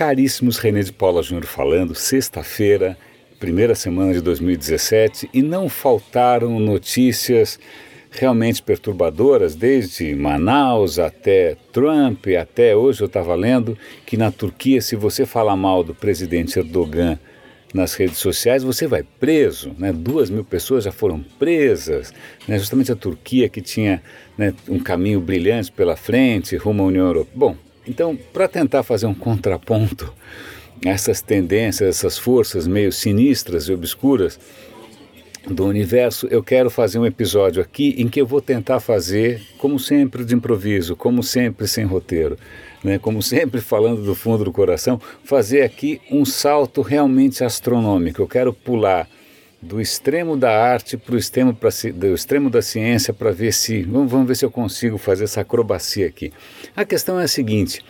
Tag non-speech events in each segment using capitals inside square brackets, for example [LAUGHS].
Caríssimos, René de Paula Júnior falando, sexta-feira, primeira semana de 2017, e não faltaram notícias realmente perturbadoras, desde Manaus até Trump, até hoje eu estava lendo que na Turquia, se você falar mal do presidente Erdogan nas redes sociais, você vai preso. Né? Duas mil pessoas já foram presas. Né? Justamente a Turquia, que tinha né, um caminho brilhante pela frente rumo à União Europeia. Bom, então, para tentar fazer um contraponto a essas tendências, essas forças meio sinistras e obscuras do universo, eu quero fazer um episódio aqui em que eu vou tentar fazer, como sempre, de improviso, como sempre, sem roteiro né, como sempre falando do fundo do coração, fazer aqui um salto realmente astronômico. Eu quero pular do extremo da arte para o extremo, do extremo da ciência para ver se vamos, vamos ver se eu consigo fazer essa acrobacia aqui. A questão é a seguinte: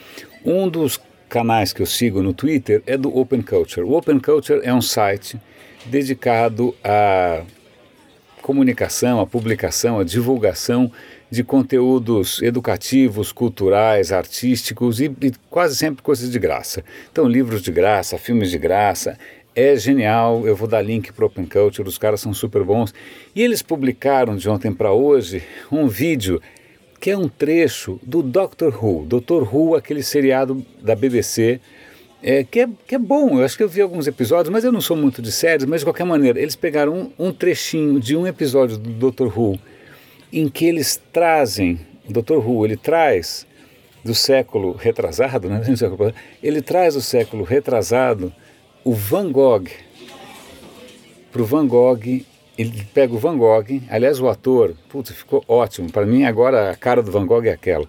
um dos canais que eu sigo no Twitter é do Open Culture. O Open Culture é um site dedicado a comunicação, a publicação, a divulgação de conteúdos educativos, culturais, artísticos e, e, quase sempre coisas de graça. Então, livros de graça, filmes de graça. É genial, eu vou dar link para o Open Culture, os caras são super bons. E eles publicaram de ontem para hoje um vídeo que é um trecho do Doctor Who. Doctor Who, aquele seriado da BBC, é, que, é, que é bom. Eu acho que eu vi alguns episódios, mas eu não sou muito de séries. Mas de qualquer maneira, eles pegaram um, um trechinho de um episódio do Doctor Who em que eles trazem, o Dr. Who, ele traz do século retrasado, né? [LAUGHS] ele traz do século retrasado o Van Gogh. Para o Van Gogh, ele pega o Van Gogh, aliás, o ator, putz, ficou ótimo. Para mim, agora a cara do Van Gogh é aquela.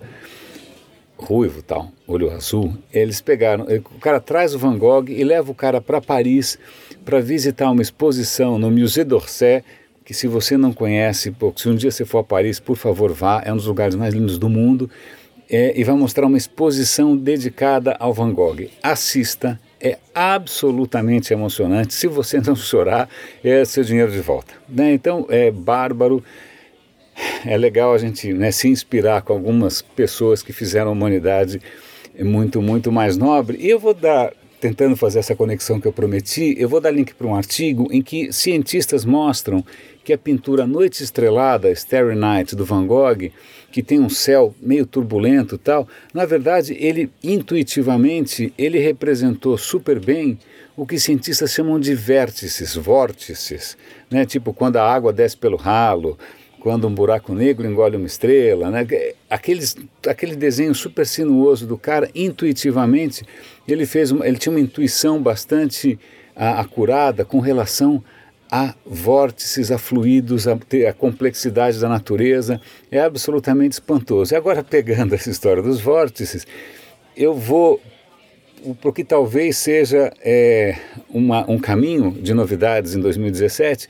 Ruivo tal, olho azul. Eles pegaram, o cara traz o Van Gogh e leva o cara para Paris para visitar uma exposição no Musée d'Orsay que se você não conhece, se um dia você for a Paris, por favor vá, é um dos lugares mais lindos do mundo, é, e vai mostrar uma exposição dedicada ao Van Gogh. Assista, é absolutamente emocionante. Se você não chorar, é seu dinheiro de volta. Né? Então, é bárbaro. É legal a gente né, se inspirar com algumas pessoas que fizeram a humanidade muito, muito mais nobre. E eu vou dar tentando fazer essa conexão que eu prometi, eu vou dar link para um artigo em que cientistas mostram que a pintura Noite Estrelada, Starry Night, do Van Gogh, que tem um céu meio turbulento e tal, na verdade, ele intuitivamente, ele representou super bem o que cientistas chamam de vértices, vórtices, né? tipo quando a água desce pelo ralo, quando um buraco negro engole uma estrela, né? Aqueles, aquele desenho super sinuoso do cara, intuitivamente, ele fez uma, ele tinha uma intuição bastante a, acurada com relação a vórtices, a fluidos, a, a complexidade da natureza, é absolutamente espantoso. E agora, pegando [LAUGHS] essa história dos vórtices, eu vou para o que talvez seja é, uma, um caminho de novidades em 2017,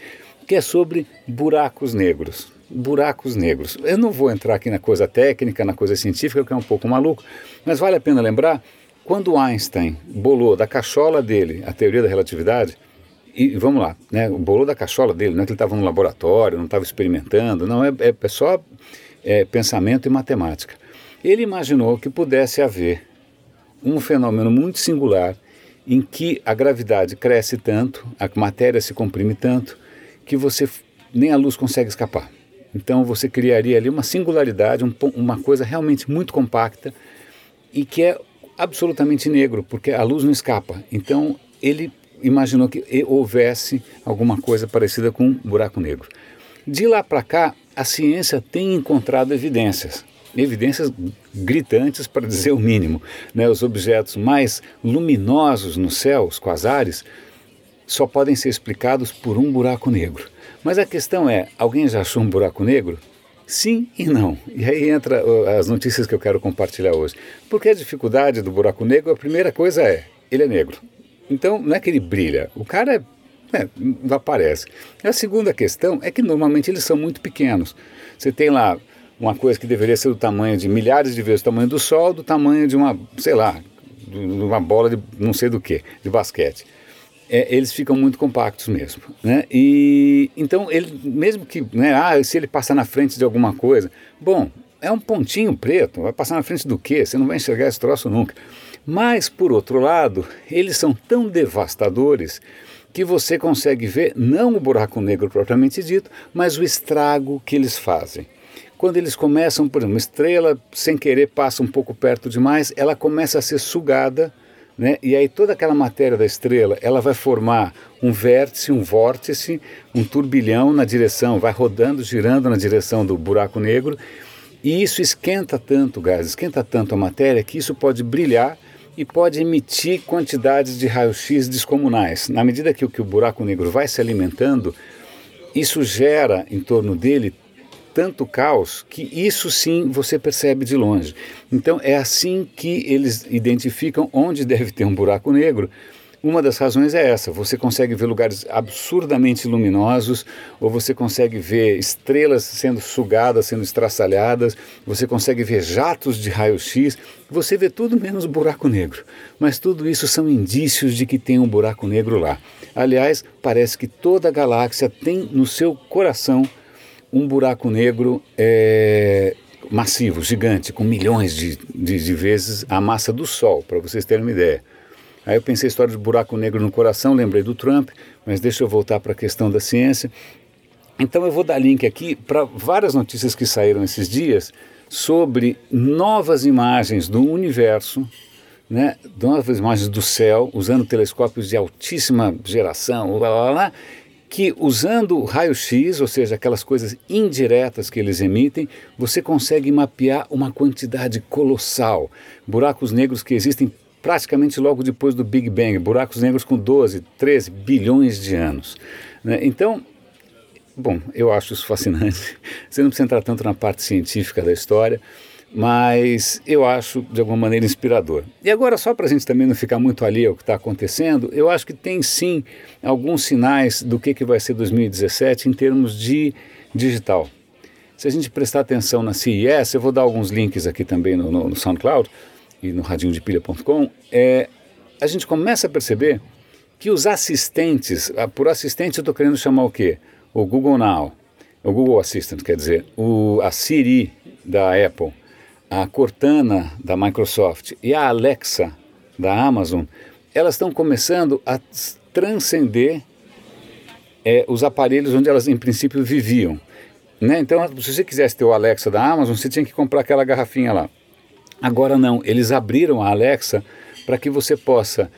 que é sobre buracos negros buracos negros. Eu não vou entrar aqui na coisa técnica, na coisa científica, que é um pouco maluco, mas vale a pena lembrar, quando Einstein bolou da cachola dele a teoria da relatividade, e vamos lá, né, bolou da cachola dele, não é que ele estava no laboratório, não estava experimentando, não, é, é, é só é, pensamento e matemática. Ele imaginou que pudesse haver um fenômeno muito singular em que a gravidade cresce tanto, a matéria se comprime tanto, que você nem a luz consegue escapar. Então você criaria ali uma singularidade, um, uma coisa realmente muito compacta e que é absolutamente negro, porque a luz não escapa. Então ele imaginou que houvesse alguma coisa parecida com um buraco negro. De lá para cá, a ciência tem encontrado evidências, evidências gritantes para dizer o mínimo. Né? Os objetos mais luminosos no céu, os quasares, só podem ser explicados por um buraco negro. Mas a questão é: alguém já achou um buraco negro? Sim e não. E aí entra as notícias que eu quero compartilhar hoje. Porque a dificuldade do buraco negro, a primeira coisa é, ele é negro. Então não é que ele brilha, o cara é, é, não aparece. A segunda questão é que normalmente eles são muito pequenos. Você tem lá uma coisa que deveria ser do tamanho de milhares de vezes o tamanho do Sol, do tamanho de uma, sei lá, de uma bola de não sei do que, de basquete é, eles ficam muito compactos mesmo. Né? E então ele, mesmo que, né, ah, se ele passar na frente de alguma coisa, bom, é um pontinho preto, vai passar na frente do quê? Você não vai enxergar esse troço nunca. Mas, por outro lado, eles são tão devastadores que você consegue ver não o buraco negro propriamente dito, mas o estrago que eles fazem. Quando eles começam, por exemplo, uma estrela sem querer passa um pouco perto demais, ela começa a ser sugada, né? e aí toda aquela matéria da estrela ela vai formar um vértice, um vórtice, um turbilhão na direção, vai rodando, girando na direção do buraco negro, e isso esquenta tanto o gás, esquenta tanto a matéria que isso pode brilhar e pode emitir quantidades de raio-x descomunais. Na medida que o, que o buraco negro vai se alimentando, isso gera em torno dele tanto caos que isso sim você percebe de longe. Então é assim que eles identificam onde deve ter um buraco negro uma das razões é essa: você consegue ver lugares absurdamente luminosos, ou você consegue ver estrelas sendo sugadas, sendo estraçalhadas, você consegue ver jatos de raio-x, você vê tudo menos buraco negro. Mas tudo isso são indícios de que tem um buraco negro lá. Aliás, parece que toda a galáxia tem no seu coração um buraco negro é, massivo, gigante, com milhões de, de, de vezes a massa do Sol, para vocês terem uma ideia. Aí eu pensei história de buraco negro no coração, lembrei do Trump, mas deixa eu voltar para a questão da ciência. Então eu vou dar link aqui para várias notícias que saíram esses dias sobre novas imagens do universo, né, novas imagens do céu, usando telescópios de altíssima geração, lá, lá, lá, que usando raio-x, ou seja, aquelas coisas indiretas que eles emitem, você consegue mapear uma quantidade colossal. Buracos negros que existem praticamente logo depois do Big Bang, buracos negros com 12, 13 bilhões de anos. Né? Então, bom, eu acho isso fascinante. [LAUGHS] Você não precisa entrar tanto na parte científica da história, mas eu acho de alguma maneira inspirador. E agora, só para a gente também não ficar muito ali ao que está acontecendo, eu acho que tem sim alguns sinais do que, que vai ser 2017 em termos de digital. Se a gente prestar atenção na CES, eu vou dar alguns links aqui também no, no, no SoundCloud, e no radinhodepilha.com, é, a gente começa a perceber que os assistentes, ah, por assistente eu estou querendo chamar o quê? O Google Now, o Google Assistant, quer dizer, o, a Siri da Apple, a Cortana da Microsoft e a Alexa da Amazon, elas estão começando a transcender é, os aparelhos onde elas em princípio viviam. Né? Então, se você quisesse ter o Alexa da Amazon, você tinha que comprar aquela garrafinha lá. Agora não, eles abriram a Alexa para que você possa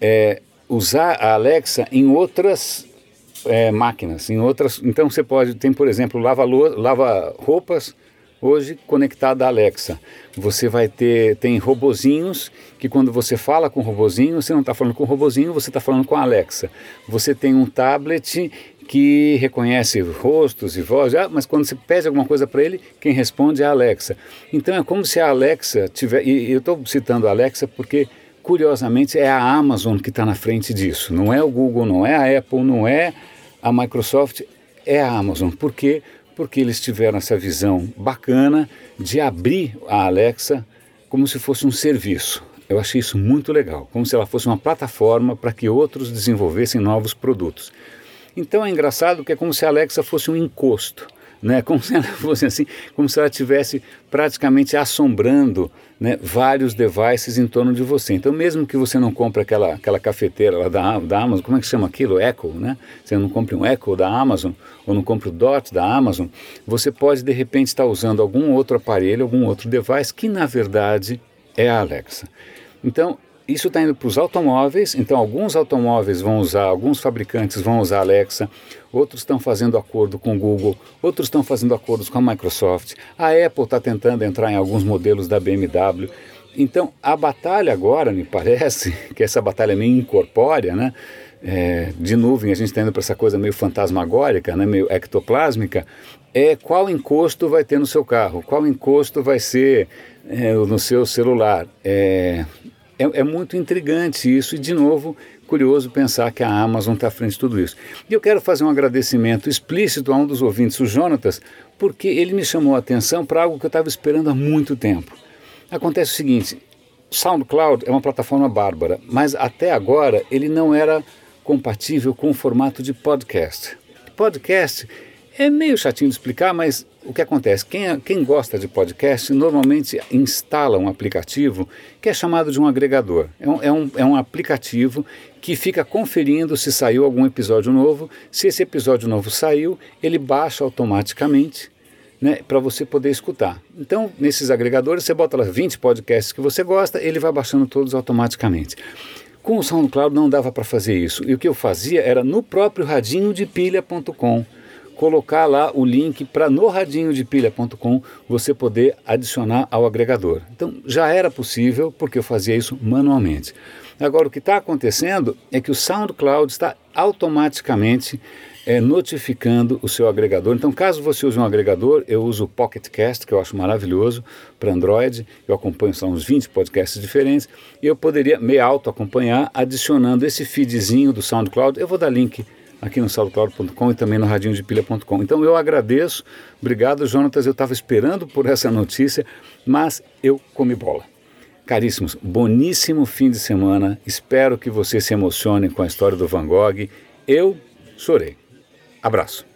é, usar a Alexa em outras é, máquinas, em outras. Então você pode, tem por exemplo, lava, lava roupas hoje conectada à Alexa. Você vai ter, tem robozinhos que quando você fala com o robozinho, você não está falando com o robozinho, você está falando com a Alexa. Você tem um tablet que reconhece rostos e vozes, ah, mas quando você pede alguma coisa para ele, quem responde é a Alexa. Então é como se a Alexa tiver. E eu estou citando a Alexa porque, curiosamente, é a Amazon que está na frente disso. Não é o Google, não é a Apple, não é a Microsoft, é a Amazon. Por quê? Porque eles tiveram essa visão bacana de abrir a Alexa como se fosse um serviço. Eu achei isso muito legal, como se ela fosse uma plataforma para que outros desenvolvessem novos produtos. Então é engraçado que é como se a Alexa fosse um encosto, né? [LAUGHS] como se ela fosse assim, como se ela estivesse praticamente assombrando né, vários devices em torno de você. Então, mesmo que você não compre aquela, aquela cafeteira lá da, da Amazon, como é que chama aquilo? Echo, né? Você não compre um Echo da Amazon ou não compre o Dot da Amazon, você pode de repente estar usando algum outro aparelho, algum outro device que na verdade é a Alexa. Então, isso está indo para os automóveis, então alguns automóveis vão usar, alguns fabricantes vão usar Alexa, outros estão fazendo acordo com o Google, outros estão fazendo acordos com a Microsoft, a Apple está tentando entrar em alguns modelos da BMW. Então a batalha agora, me [LAUGHS] parece, que essa batalha meio incorpórea, né? É, de nuvem, a gente está indo para essa coisa meio fantasmagórica, né, meio ectoplásmica, é qual encosto vai ter no seu carro, qual encosto vai ser é, no seu celular. É, é, é muito intrigante isso e, de novo, curioso pensar que a Amazon está à frente de tudo isso. E eu quero fazer um agradecimento explícito a um dos ouvintes, o Jonatas, porque ele me chamou a atenção para algo que eu estava esperando há muito tempo. Acontece o seguinte: SoundCloud é uma plataforma bárbara, mas até agora ele não era compatível com o formato de podcast. Podcast é meio chatinho de explicar, mas o que acontece? Quem, quem gosta de podcast normalmente instala um aplicativo que é chamado de um agregador. É um, é, um, é um aplicativo que fica conferindo se saiu algum episódio novo. Se esse episódio novo saiu, ele baixa automaticamente né, para você poder escutar. Então, nesses agregadores, você bota lá 20 podcasts que você gosta, ele vai baixando todos automaticamente. Com o SoundCloud não dava para fazer isso. E o que eu fazia era no próprio radinho de pilha.com colocar lá o link para no radinho de pilha.com você poder adicionar ao agregador. Então já era possível porque eu fazia isso manualmente. Agora o que está acontecendo é que o SoundCloud está automaticamente é, notificando o seu agregador. Então, caso você use um agregador, eu uso o Pocket Cast, que eu acho maravilhoso, para Android. Eu acompanho são uns 20 podcasts diferentes. E eu poderia me auto-acompanhar adicionando esse feedzinho do SoundCloud. Eu vou dar link aqui no SoundCloud.com e também no radinhodepilha.com. Então eu agradeço, obrigado Jonatas, eu estava esperando por essa notícia, mas eu comi bola. Caríssimos, boníssimo fim de semana, espero que você se emocione com a história do Van Gogh. Eu chorei. Abraço.